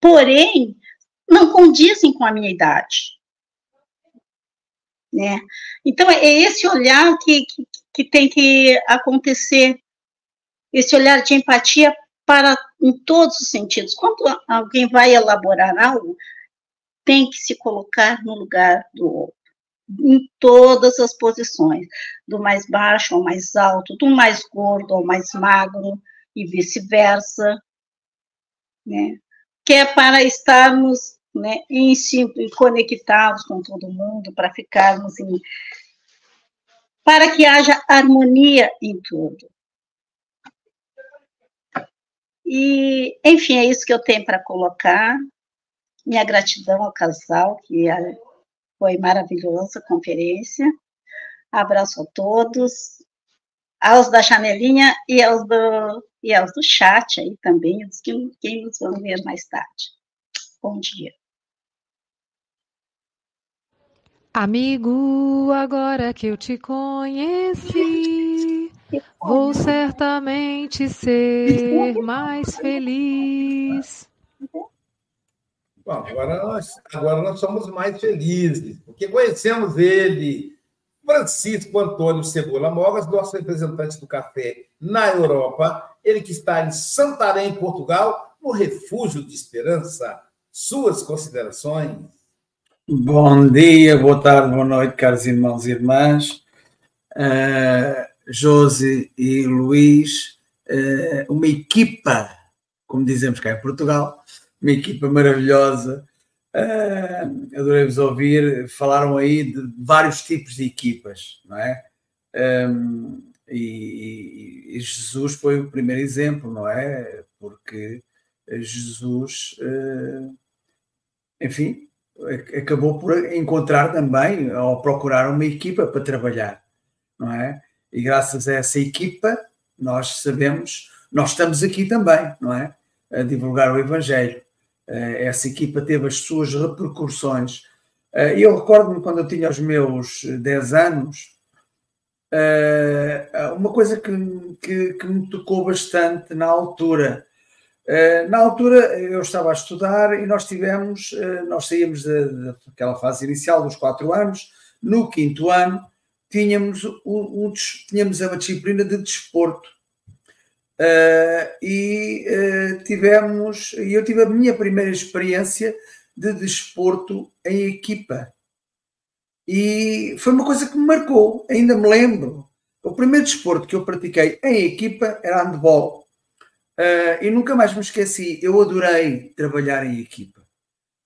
porém não condizem com a minha idade né? Então, é esse olhar que, que, que tem que acontecer, esse olhar de empatia para em todos os sentidos. Quando alguém vai elaborar algo, tem que se colocar no lugar do outro, em todas as posições, do mais baixo ao mais alto, do mais gordo ao mais magro e vice-versa, né? Que é para estarmos né, em si, conectados com todo mundo, para ficarmos em. para que haja harmonia em tudo. E, enfim, é isso que eu tenho para colocar. Minha gratidão ao casal, que é, foi maravilhosa a conferência. Abraço a todos, aos da janelinha e aos do, e aos do chat aí também, que, quem nos vão ver mais tarde. Bom dia. Amigo, agora que eu te conheci, vou certamente ser mais feliz. Bom, agora nós, agora nós somos mais felizes, porque conhecemos ele, Francisco Antônio Cebola Mogas, nosso representante do café na Europa, ele que está em Santarém, Portugal, no Refúgio de Esperança. Suas considerações? Bom dia, boa tarde, boa noite, caros irmãos e irmãs. Uh, Josi e Luís, uh, uma equipa, como dizemos cá em Portugal, uma equipa maravilhosa. Uh, Adorei-vos ouvir. Falaram aí de vários tipos de equipas, não é? Um, e, e, Jesus foi o primeiro exemplo, não é? Porque Jesus, uh, enfim, acabou por encontrar também, ou procurar uma equipa para trabalhar, não é? E graças a essa equipa, nós sabemos, nós estamos aqui também, não é? A divulgar o Evangelho. Eh, essa equipa teve as suas repercussões. Eh, eu recordo-me quando eu tinha os meus 10 anos, eh, uma coisa que, que, que me tocou bastante na altura na altura eu estava a estudar e nós tivemos, eh, nós saímos daquela fase inicial dos quatro anos, no quinto ano tínhamos, tínhamos uma disciplina de desporto. Uh, e tivemos, e eu tive a minha primeira experiência de desporto em equipa. E foi uma coisa que me marcou, ainda me lembro. O primeiro desporto que eu pratiquei em equipa era handball. Uh, e nunca mais me esqueci, eu adorei trabalhar em equipa,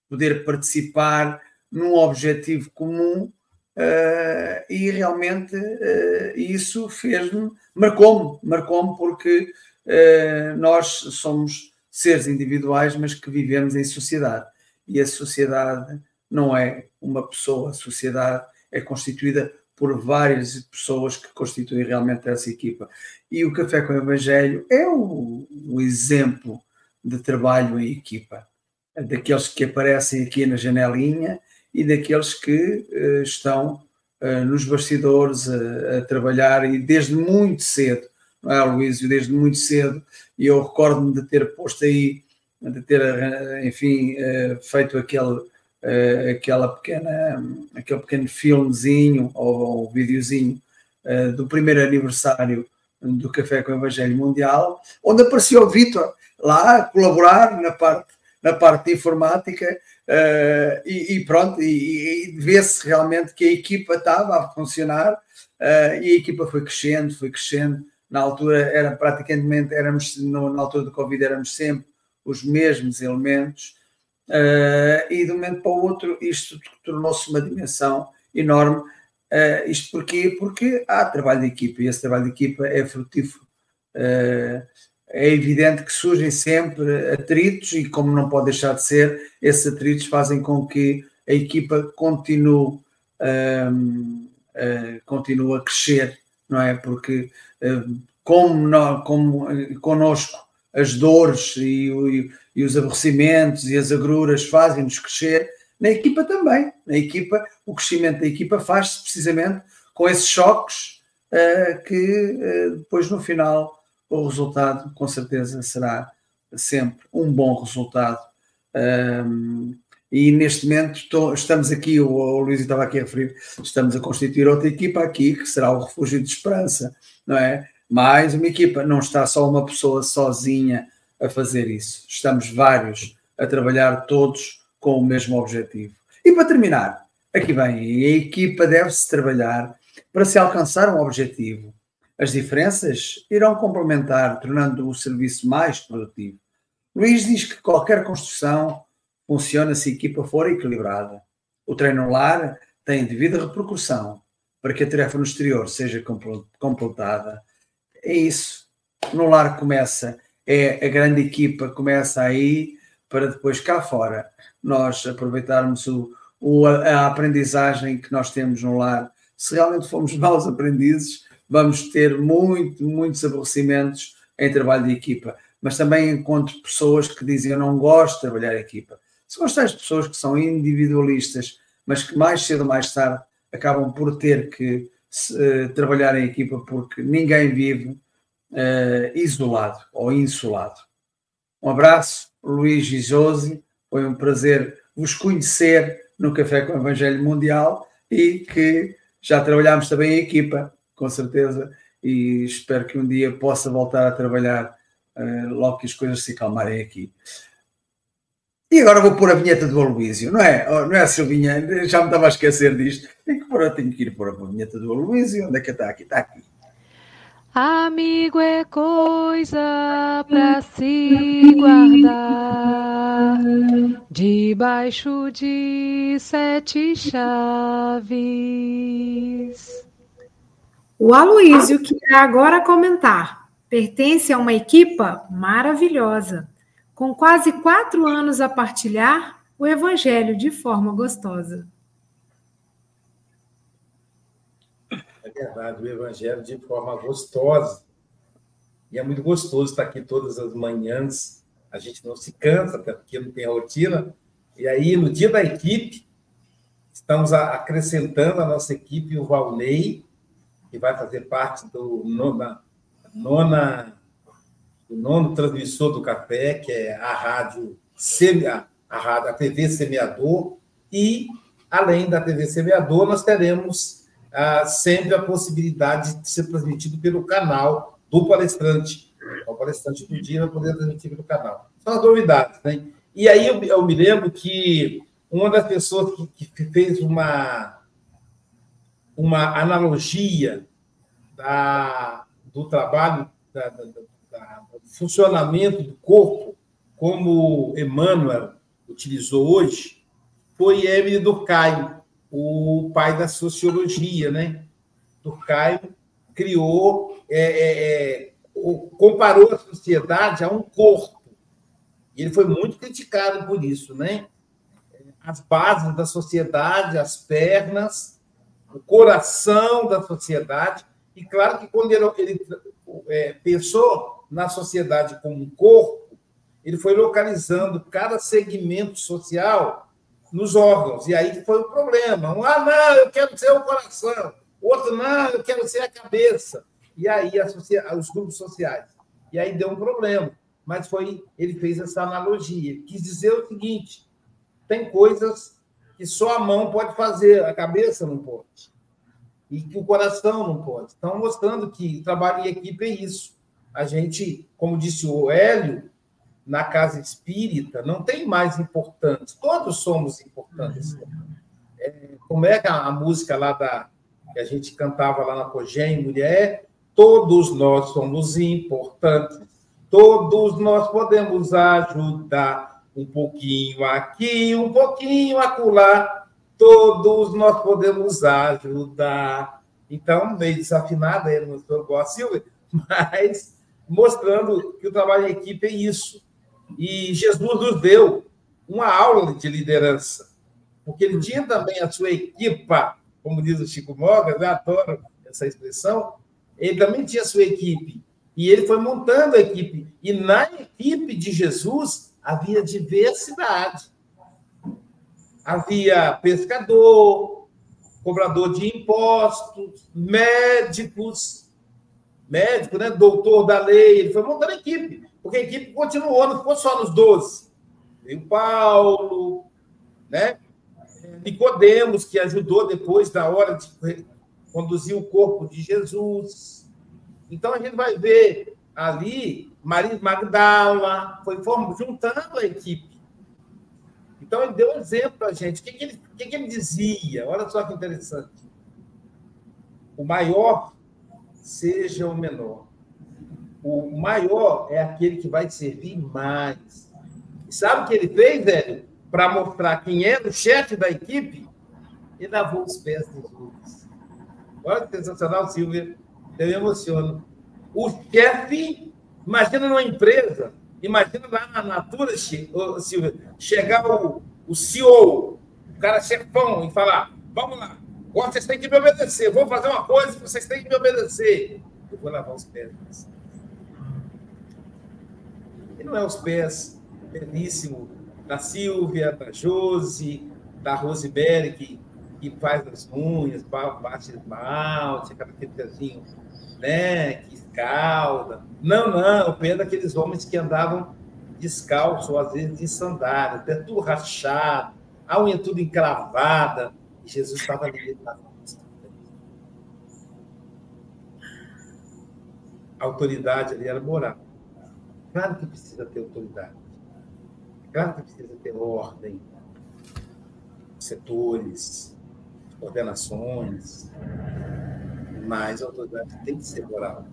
poder participar num objetivo comum uh, e realmente uh, isso fez-me, marcou-me, marcou-me porque nós somos seres individuais, mas que vivemos em sociedade. E a sociedade não é uma pessoa, a sociedade é constituída por várias pessoas que constituem realmente essa equipa. E o Café com o Evangelho é o, o exemplo de trabalho em equipa, daqueles que aparecem aqui na janelinha e daqueles que uh, estão uh, nos bastidores a, a, trabalhar e desde muito cedo, não é, Luísio? Desde muito cedo, e eu recordo-me de ter posto aí, de ter, uh, enfim, feito aquele uh, aquela pequena, aquele pequeno filmezinho ou, ou videozinho uh, do primeiro aniversário do Café com o Evangelho Mundial, onde apareceu o Vitor lá a colaborar na parte, na parte de informática uh, e, e, pronto, e, e vê-se realmente que a equipa estava a funcionar e a equipa foi crescendo, foi crescendo. Na altura era praticamente, éramos, no, na altura do Covid éramos sempre os mesmos elementos, Uh, e de um momento para o outro isto tornou-se uma dimensão enorme. Uh, isto porquê? Porque há trabalho de equipa e esse trabalho de equipa é frutífero. Uh, é evidente que surgem sempre atritos e, como não pode deixar de ser, esses atritos fazem com que a equipa continue uh, continua a crescer, não é? Porque como, nós, como conosco as dores e, e, e, os aborrecimentos e as agruras fazem-nos crescer, na equipa também. Na equipa, o crescimento da equipa faz-se precisamente com esses choques uh, que uh, depois no final o resultado com certeza será sempre um bom resultado. Um, e neste momento estamos aqui, o, o Luís estava aqui a referir, estamos a constituir outra equipa aqui, que será o Refúgio de Esperança, não é? Mais uma equipa, não está só uma pessoa sozinha a fazer isso, estamos vários a trabalhar todos com o mesmo objetivo. E para terminar, aqui vem, a equipa deve-se trabalhar para se alcançar um objetivo. As diferenças irão complementar, tornando o serviço mais produtivo. Luís diz que qualquer construção funciona se a equipa for equilibrada. O treino lar tem devida repercussão para que a tarefa no exterior seja completada. É isso. No lar começa, é a grande equipa começa aí para depois cá fora nós aproveitarmos o, o, a aprendizagem que nós temos no lar. Se realmente formos maus aprendizes, vamos ter muito, muitos aborrecimentos em trabalho de equipa. Mas também encontro pessoas que dizem eu não gosto de trabalhar em equipa. Se gostais de pessoas que são individualistas, mas que mais cedo ou mais tarde acabam por ter que uh, trabalhar em equipa porque ninguém vive uh, isolado ou insulado. Um abraço, Luís Josi. Foi um prazer vos conhecer no Café com o Evangelho Mundial e que já trabalhámos também em equipa, com certeza, e espero que um dia possa voltar a trabalhar uh, logo que as coisas se acalmarem aqui. E agora vou pôr a vinheta do Aloísio, não é? Oh, não é, Silvinha? Já me estava a esquecer disto. Tenho que, pôr, tenho que ir pôr a vinheta do Aloísio. Onde é que está aqui? Está aqui. Amigo é coisa para se guardar debaixo de sete chaves. O Aloísio que irá agora comentar pertence a uma equipa maravilhosa com quase quatro anos a partilhar o Evangelho de forma gostosa. É verdade, o Evangelho de forma gostosa. E é muito gostoso estar aqui todas as manhãs. A gente não se cansa, até porque não tem rotina. E aí, no dia da equipe, estamos acrescentando a nossa equipe o Valnei, que vai fazer parte do nona, nona o nono transmissor do café, que é a rádio, a, rádio, a TV Semeador, e, além da TV Semeador, nós teremos ah, sempre a possibilidade de ser transmitido pelo canal do palestrante. O palestrante do dia vai poder transmitir pelo canal. São as novidades, né? E aí eu, eu me lembro que uma das pessoas que, que fez uma, uma analogia da, do trabalho da, da, funcionamento do corpo, como Emmanuel utilizou hoje, foi Emile Durkheim, o pai da sociologia, né? Durkheim criou, é, é, é comparou a sociedade a um corpo. E ele foi muito criticado por isso, né? As bases da sociedade, as pernas, o coração da sociedade. E claro que quando ele, ele é, pensou na sociedade como um corpo, ele foi localizando cada segmento social nos órgãos. E aí foi o problema. Um, ah, não, eu quero ser o coração. Outro, não, eu quero ser a cabeça. E aí os grupos sociais. E aí deu um problema. Mas foi, ele fez essa analogia. Quis dizer o seguinte: tem coisas que só a mão pode fazer, a cabeça não pode. E que o coração não pode. Então, mostrando que trabalho em equipe é isso a gente, como disse o Hélio, na casa espírita, não tem mais importantes, todos somos importantes. É, como é a, a, música lá da que a gente cantava lá na Cogem, mulher, todos nós somos importantes, todos nós podemos ajudar um pouquinho aqui, um pouquinho acolá, todos nós podemos ajudar. Então, meio desafinada, eu não estou igual a Silvia, mas mostrando que o trabalho em equipe é isso. E Jesus nos deu uma aula de liderança, porque ele tinha também a sua equipa como diz o Chico Mogas, eu adoro essa expressão, ele também tinha sua equipe. E ele foi montando a equipe. E na equipe de Jesus havia diversidade. Havia pescador, cobrador de impostos, médicos, médico, né? doutor da lei. Ele foi montando a equipe, porque a equipe continuou, não ficou só nos 12. Veio Paulo, né? Nicodemos, que ajudou depois da hora de conduzir o corpo de Jesus. Então a gente vai ver ali Maria Magdala, foi juntando a equipe. Então ele deu um exemplo para a gente. O que, que, ele, que, que ele dizia? Olha só que interessante. O maior seja o menor. O maior é aquele que vai servir mais. E sabe o que ele fez, velho? Para mostrar quem era o chefe da equipe, ele lavou os pés dos outros. Olha que sensacional, Silvia. Eu me emociono. O chefe, imagina numa empresa, imagina lá na Natura, Silvia, chegar o, o CEO, o cara chefão, e falar: vamos lá, vocês têm que me obedecer. Vou fazer uma coisa, vocês têm que me obedecer. Eu vou lavar os pés. E não é os pés belíssimo da Silvia, da Josi, da Rosibere, que, que faz as unhas, bate esmalte, aquele pezinho, né, que escalda. Não, não, o pé daqueles homens que andavam descalço, às vezes de sandália, pé tudo rachado, a unha tudo encravada e Jesus estava ali na A autoridade ali era moral. Claro que precisa ter autoridade. Claro que precisa ter ordem, setores, ordenações, mas a autoridade tem que ser moral.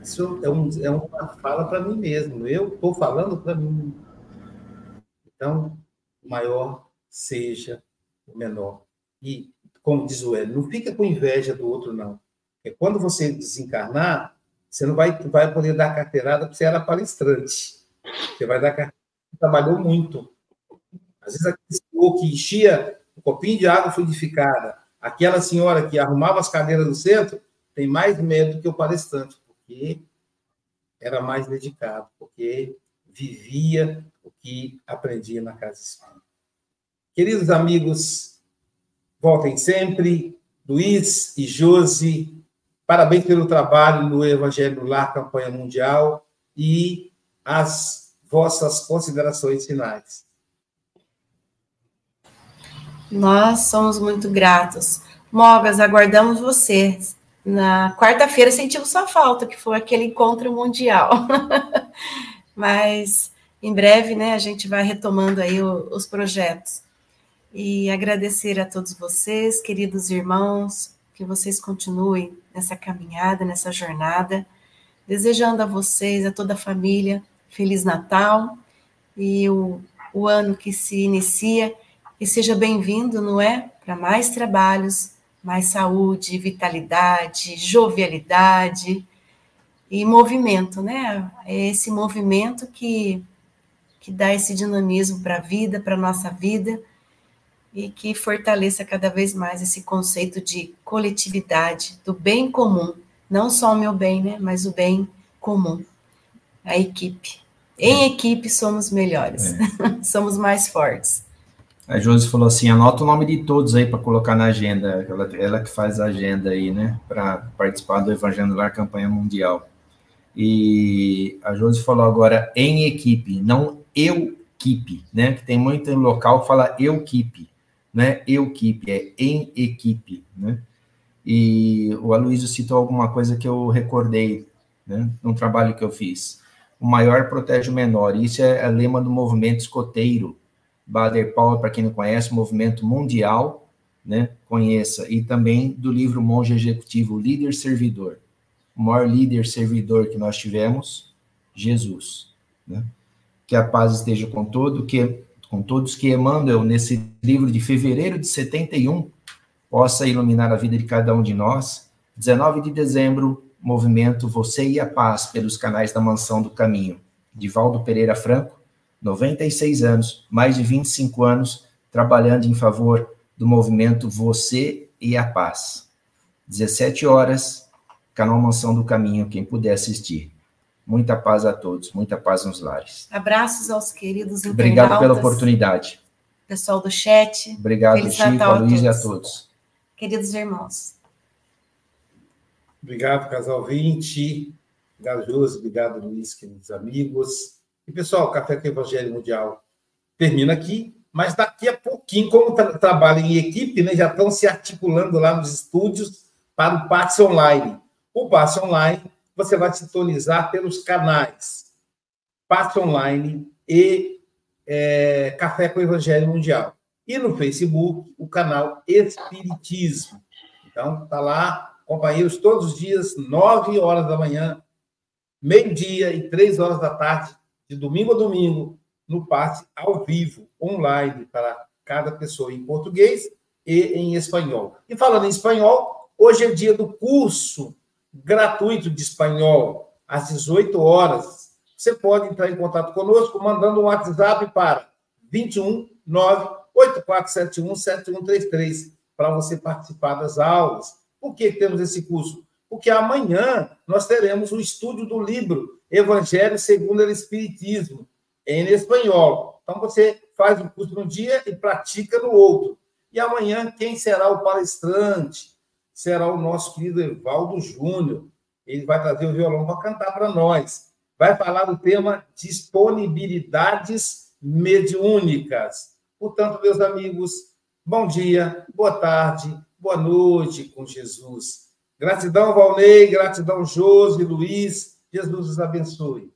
Isso é, um, é uma fala para mim mesmo. Eu estou falando para mim. Então, maior seja menor. E, como diz o Hélio, não fica com inveja do outro, não. Porque quando você desencarnar, você não vai, vai poder dar carteirada porque você era palestrante. Você vai dar carteirada, trabalhou muito. Às vezes, aquele senhor que enchia o copinho de água fluidificada, aquela senhora que arrumava as cadeiras do centro, tem mais medo que o palestrante, porque era mais dedicado, porque vivia o que aprendia na casa espírita. Queridos amigos, voltem sempre. Luiz e Josi, parabéns pelo trabalho no Evangelho Lar, campanha mundial, e as vossas considerações finais. Nós somos muito gratos. Mogas, aguardamos você. Na quarta-feira sentimos sua falta, que foi aquele encontro mundial. Mas em breve, né, a gente vai retomando aí os projetos e agradecer a todos vocês, queridos irmãos, que vocês continuem nessa caminhada, nessa jornada, desejando a vocês, a toda a família, Feliz Natal e o, o ano que se inicia, e seja bem-vindo, não é? Para mais trabalhos, mais saúde, vitalidade, jovialidade e movimento, né? É esse movimento que, que dá esse dinamismo para a vida, para a nossa vida e que fortaleça cada vez mais esse conceito de coletividade, do bem comum, não só o meu bem, né, mas o bem comum, a equipe. Em é. equipe somos melhores, é. somos mais fortes. A Josi falou assim: anota o nome de todos aí para colocar na agenda. Ela, ela, que faz a agenda aí, né? Para participar do Evangelho Lar Campanha Mundial. E a Josi falou agora em equipe, não eu equipe, né? Que tem muito local que fala eu equipe né? Equipe, é em equipe, né? E o Aloysio citou alguma coisa que eu recordei, né? Num trabalho que eu fiz. O maior protege o menor. Isso é a lema do movimento escoteiro. Bader Powell, para quem não conhece, movimento mundial, né? Conheça. E também do livro Monge Executivo, Líder Servidor. O maior líder servidor que nós tivemos, Jesus, né? Que a paz esteja com todo, que com todos que Emmanuel, nesse livro de fevereiro de 71, possa iluminar a vida de cada um de nós. 19 de dezembro, movimento Você e a Paz pelos canais da Mansão do Caminho. Divaldo Pereira Franco, 96 anos, mais de 25 anos, trabalhando em favor do movimento Você e a Paz. 17 horas, canal Mansão do Caminho, quem puder assistir. Muita paz a todos, muita paz nos lares. Abraços aos queridos internautas. Obrigado pela oportunidade. Pessoal do chat. Obrigado, Feliz Chico, a Luiz e a todos. Queridos irmãos. Obrigado, casal 20. Obrigado, Josi. Obrigado, Luiz, queridos amigos. E, pessoal, o Café com o Evangelho Mundial termina aqui, mas daqui a pouquinho, como tra trabalham em equipe, né, já estão se articulando lá nos estúdios para o passe online. O passe online, você vai sintonizar pelos canais passe online e é, Café com o Evangelho Mundial. E no Facebook, o canal Espiritismo. Então, tá lá, companheiros, todos os dias, 9 horas da manhã, meio-dia e 3 horas da tarde, de domingo a domingo, no passe ao vivo, online, para cada pessoa em português e em espanhol. E falando em espanhol, hoje é dia do curso gratuito de espanhol, às 18 horas. Você pode entrar em contato conosco mandando um WhatsApp para 21 98471 7133 para você participar das aulas. Por que temos esse curso? Porque amanhã nós teremos o estudo do livro Evangelho segundo o Espiritismo, em espanhol. Então, você faz o curso num dia e pratica no outro. E amanhã, quem será o palestrante? Será o nosso querido Evaldo Júnior. Ele vai trazer o violão para cantar para nós. Vai falar do tema disponibilidades mediúnicas. Portanto, meus amigos, bom dia, boa tarde, boa noite com Jesus. Gratidão, Valnei, gratidão, Josi, Luiz. Jesus os abençoe.